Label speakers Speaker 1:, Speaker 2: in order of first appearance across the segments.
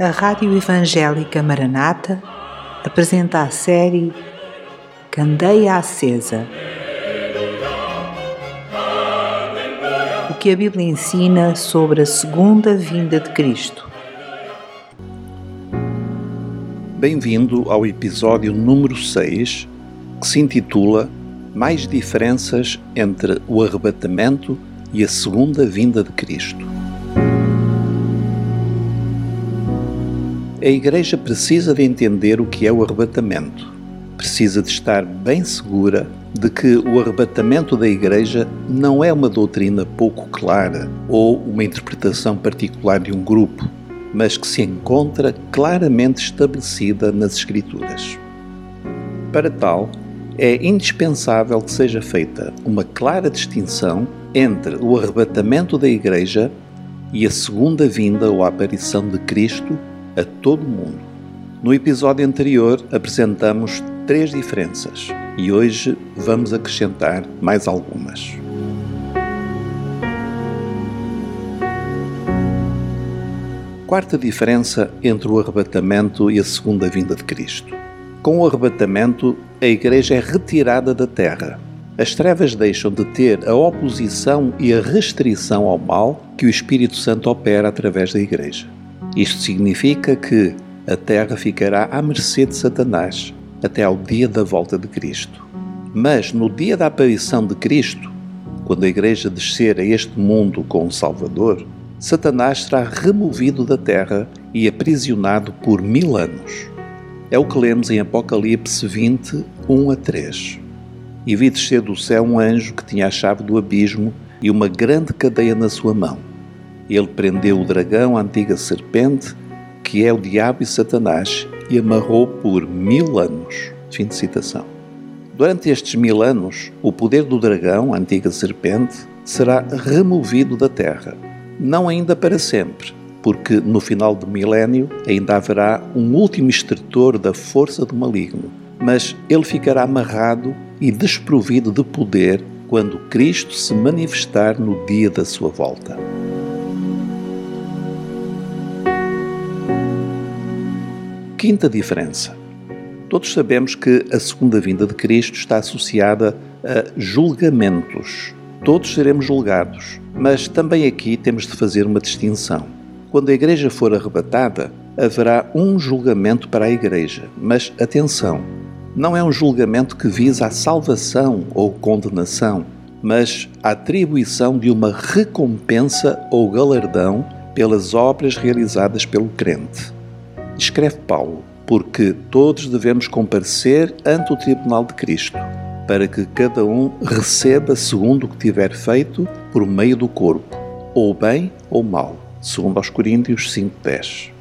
Speaker 1: a Rádio Evangélica Maranata apresenta a série Candeia Acesa. O que a Bíblia ensina sobre a segunda vinda de Cristo.
Speaker 2: Bem-vindo ao episódio número 6, que se intitula Mais diferenças entre o arrebatamento e a segunda vinda de Cristo. A Igreja precisa de entender o que é o arrebatamento. Precisa de estar bem segura de que o arrebatamento da Igreja não é uma doutrina pouco clara ou uma interpretação particular de um grupo, mas que se encontra claramente estabelecida nas Escrituras. Para tal, é indispensável que seja feita uma clara distinção entre o arrebatamento da Igreja e a segunda vinda ou aparição de Cristo a todo mundo. No episódio anterior apresentamos três diferenças e hoje vamos acrescentar mais algumas. Quarta diferença entre o arrebatamento e a segunda vinda de Cristo. Com o arrebatamento, a Igreja é retirada da terra. As trevas deixam de ter a oposição e a restrição ao mal que o Espírito Santo opera através da Igreja. Isto significa que a terra ficará à mercê de Satanás até ao dia da volta de Cristo. Mas no dia da aparição de Cristo, quando a Igreja descer a este mundo com o Salvador, Satanás será removido da terra e aprisionado por mil anos. É o que lemos em Apocalipse 20, 1 a 3. E vi descer do céu um anjo que tinha a chave do abismo e uma grande cadeia na sua mão ele prendeu o dragão, a antiga serpente, que é o diabo e Satanás, e amarrou por mil anos. Fim de citação. Durante estes mil anos, o poder do dragão, a antiga serpente, será removido da terra. Não ainda para sempre, porque no final do milénio ainda haverá um último extrator da força do maligno, mas ele ficará amarrado e desprovido de poder quando Cristo se manifestar no dia da sua volta. Quinta diferença. Todos sabemos que a segunda vinda de Cristo está associada a julgamentos. Todos seremos julgados, mas também aqui temos de fazer uma distinção. Quando a Igreja for arrebatada, haverá um julgamento para a Igreja, mas atenção, não é um julgamento que visa a salvação ou condenação, mas a atribuição de uma recompensa ou galardão pelas obras realizadas pelo crente. Escreve Paulo, porque todos devemos comparecer ante o tribunal de Cristo, para que cada um receba segundo o que tiver feito por meio do corpo, ou bem ou mal, segundo aos Coríntios 5:10.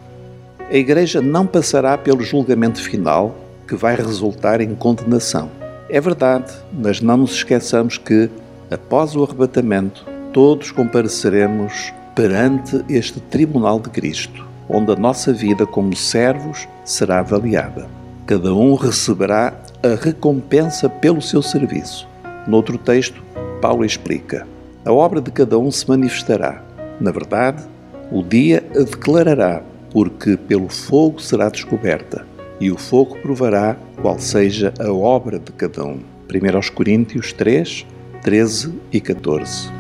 Speaker 2: A igreja não passará pelo julgamento final que vai resultar em condenação. É verdade, mas não nos esqueçamos que após o arrebatamento, todos compareceremos perante este tribunal de Cristo onde a nossa vida como servos será avaliada. Cada um receberá a recompensa pelo seu serviço. Noutro texto, Paulo explica: a obra de cada um se manifestará. Na verdade, o dia a declarará, porque pelo fogo será descoberta, e o fogo provará qual seja a obra de cada um. 1 Coríntios 3, 13 e 14.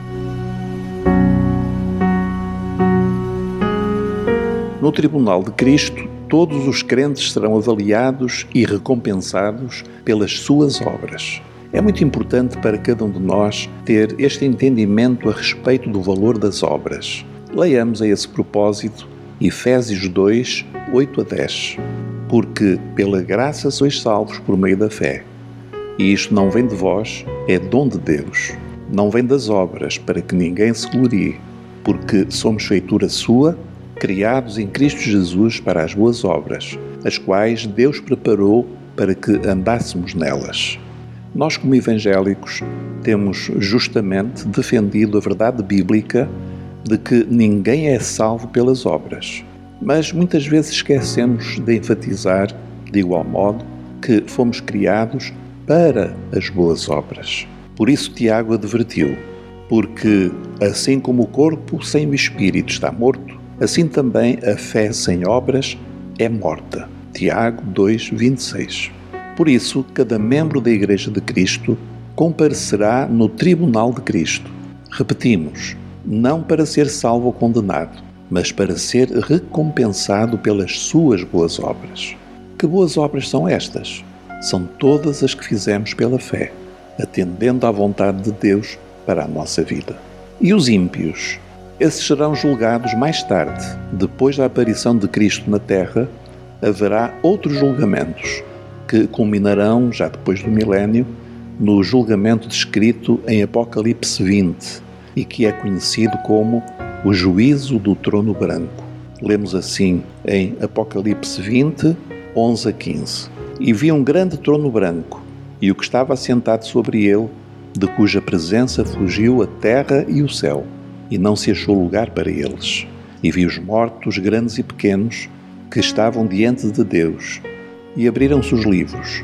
Speaker 2: No tribunal de Cristo, todos os crentes serão avaliados e recompensados pelas suas obras. É muito importante para cada um de nós ter este entendimento a respeito do valor das obras. Leiamos a esse propósito Efésios 2, 8 a 10. Porque pela graça sois salvos por meio da fé. E isto não vem de vós, é dom de Deus. Não vem das obras, para que ninguém se glorie, porque somos feitura sua criados em Cristo Jesus para as boas obras, as quais Deus preparou para que andássemos nelas. Nós, como evangélicos, temos justamente defendido a verdade bíblica de que ninguém é salvo pelas obras. Mas muitas vezes esquecemos de enfatizar, de igual modo, que fomos criados para as boas obras. Por isso, Tiago advertiu: porque assim como o corpo sem o espírito está morto, Assim também a fé sem obras é morta. Tiago 2, 26. Por isso, cada membro da Igreja de Cristo comparecerá no tribunal de Cristo. Repetimos, não para ser salvo ou condenado, mas para ser recompensado pelas suas boas obras. Que boas obras são estas? São todas as que fizemos pela fé, atendendo à vontade de Deus para a nossa vida. E os ímpios? Esses serão julgados mais tarde, depois da aparição de Cristo na Terra, haverá outros julgamentos que culminarão, já depois do milénio, no julgamento descrito em Apocalipse 20 e que é conhecido como o juízo do trono branco. Lemos assim em Apocalipse 20, 11 a 15. E vi um grande trono branco, e o que estava assentado sobre ele, de cuja presença fugiu a terra e o céu, e não se achou lugar para eles. E vi os mortos, grandes e pequenos, que estavam diante de Deus, e abriram-se os livros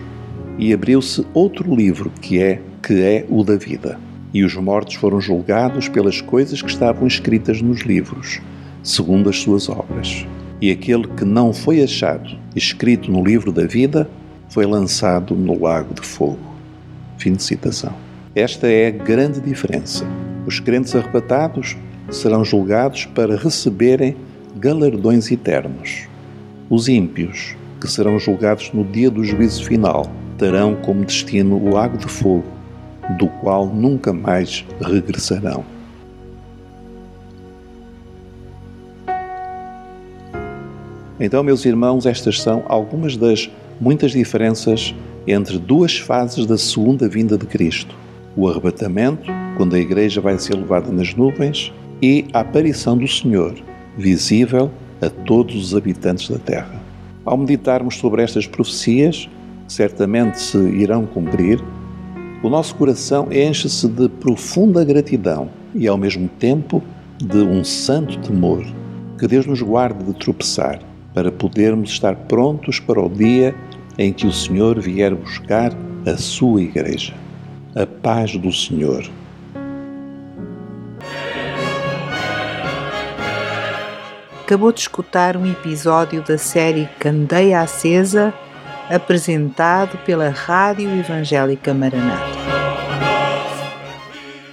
Speaker 2: e abriu-se outro livro que é que é o da vida. E os mortos foram julgados pelas coisas que estavam escritas nos livros, segundo as suas obras. E aquele que não foi achado escrito no livro da vida foi lançado no lago de fogo. Fim de citação. Esta é a grande diferença. Os crentes arrebatados serão julgados para receberem galardões eternos. Os ímpios, que serão julgados no dia do juízo final, terão como destino o lago de fogo, do qual nunca mais regressarão. Então, meus irmãos, estas são algumas das muitas diferenças entre duas fases da segunda vinda de Cristo: o arrebatamento, quando a Igreja vai ser levada nas nuvens, e a aparição do Senhor, visível a todos os habitantes da terra. Ao meditarmos sobre estas profecias, certamente se irão cumprir, o nosso coração enche-se de profunda gratidão e, ao mesmo tempo, de um santo temor. Que Deus nos guarde de tropeçar, para podermos estar prontos para o dia em que o Senhor vier buscar a sua Igreja. A paz do Senhor.
Speaker 1: Acabou de escutar um episódio da série Candeia Acesa apresentado pela Rádio Evangélica Maranata.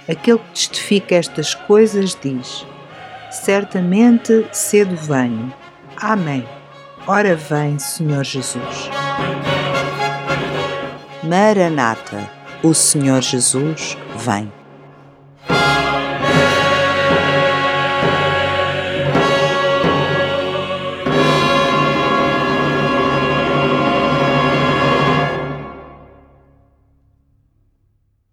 Speaker 1: Aquele que testifica estas coisas diz: Certamente cedo venho. Amém. Ora vem, Senhor Jesus. Maranata, o Senhor Jesus vem.